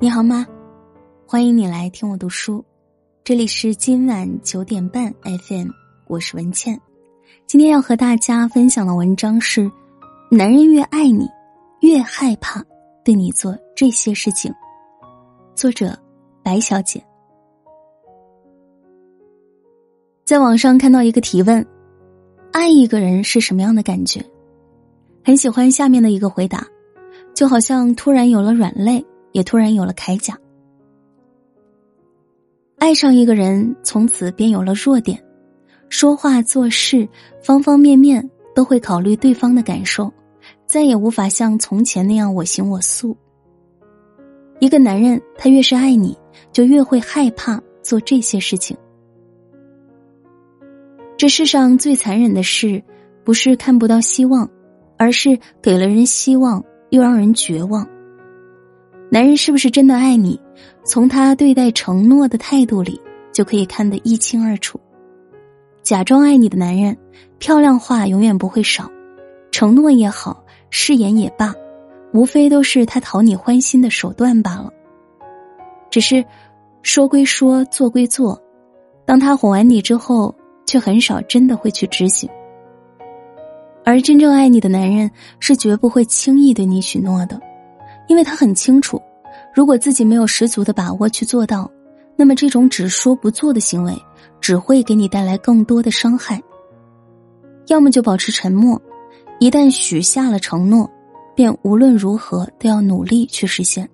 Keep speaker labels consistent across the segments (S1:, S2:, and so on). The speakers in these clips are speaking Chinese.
S1: 你好吗？欢迎你来听我读书，这里是今晚九点半 FM，我是文倩。今天要和大家分享的文章是：男人越爱你，越害怕对你做这些事情。作者白小姐。在网上看到一个提问：爱一个人是什么样的感觉？很喜欢下面的一个回答，就好像突然有了软肋。也突然有了铠甲。爱上一个人，从此便有了弱点，说话做事方方面面都会考虑对方的感受，再也无法像从前那样我行我素。一个男人，他越是爱你，就越会害怕做这些事情。这世上最残忍的事，不是看不到希望，而是给了人希望，又让人绝望。男人是不是真的爱你？从他对待承诺的态度里就可以看得一清二楚。假装爱你的男人，漂亮话永远不会少，承诺也好，誓言也罢，无非都是他讨你欢心的手段罢了。只是说归说，做归做，当他哄完你之后，却很少真的会去执行。而真正爱你的男人，是绝不会轻易对你许诺的。因为他很清楚，如果自己没有十足的把握去做到，那么这种只说不做的行为，只会给你带来更多的伤害。要么就保持沉默，一旦许下了承诺，便无论如何都要努力去实现。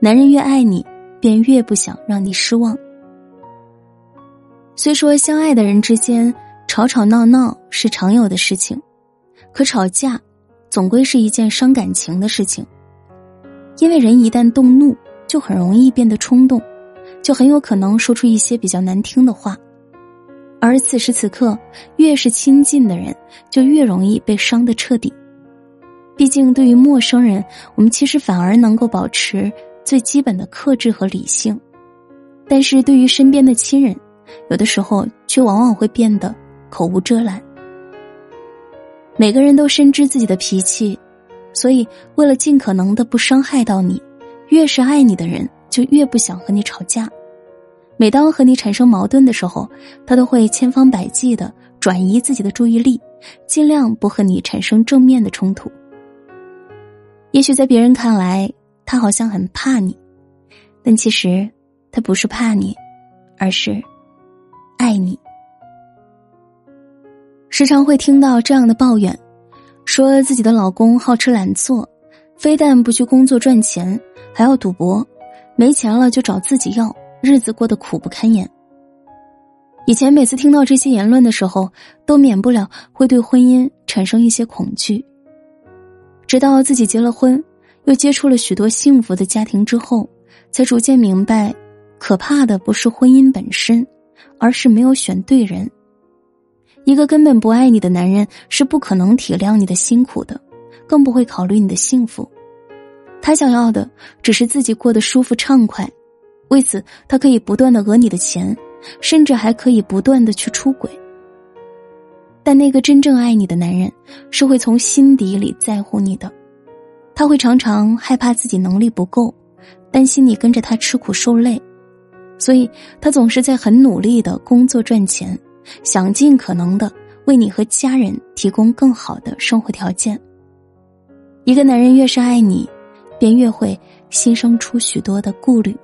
S1: 男人越爱你，便越不想让你失望。虽说相爱的人之间吵吵闹闹是常有的事情，可吵架，总归是一件伤感情的事情。因为人一旦动怒，就很容易变得冲动，就很有可能说出一些比较难听的话。而此时此刻，越是亲近的人，就越容易被伤得彻底。毕竟，对于陌生人，我们其实反而能够保持最基本的克制和理性；但是对于身边的亲人，有的时候却往往会变得口无遮拦。每个人都深知自己的脾气。所以，为了尽可能的不伤害到你，越是爱你的人，就越不想和你吵架。每当和你产生矛盾的时候，他都会千方百计的转移自己的注意力，尽量不和你产生正面的冲突。也许在别人看来，他好像很怕你，但其实他不是怕你，而是爱你。时常会听到这样的抱怨。说自己的老公好吃懒做，非但不去工作赚钱，还要赌博，没钱了就找自己要，日子过得苦不堪言。以前每次听到这些言论的时候，都免不了会对婚姻产生一些恐惧。直到自己结了婚，又接触了许多幸福的家庭之后，才逐渐明白，可怕的不是婚姻本身，而是没有选对人。一个根本不爱你的男人是不可能体谅你的辛苦的，更不会考虑你的幸福。他想要的只是自己过得舒服畅快，为此他可以不断的讹你的钱，甚至还可以不断的去出轨。但那个真正爱你的男人是会从心底里在乎你的，他会常常害怕自己能力不够，担心你跟着他吃苦受累，所以他总是在很努力的工作赚钱。想尽可能的为你和家人提供更好的生活条件。一个男人越是爱你，便越会心生出许多的顾虑，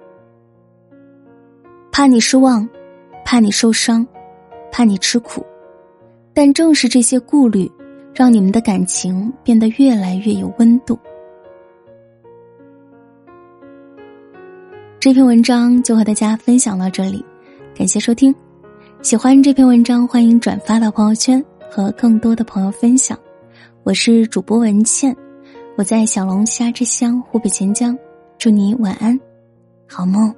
S1: 怕你失望，怕你受伤，怕你吃苦。但正是这些顾虑，让你们的感情变得越来越有温度。这篇文章就和大家分享到这里，感谢收听。喜欢这篇文章，欢迎转发到朋友圈和更多的朋友分享。我是主播文倩，我在小龙虾之乡湖北潜江，祝你晚安，好梦。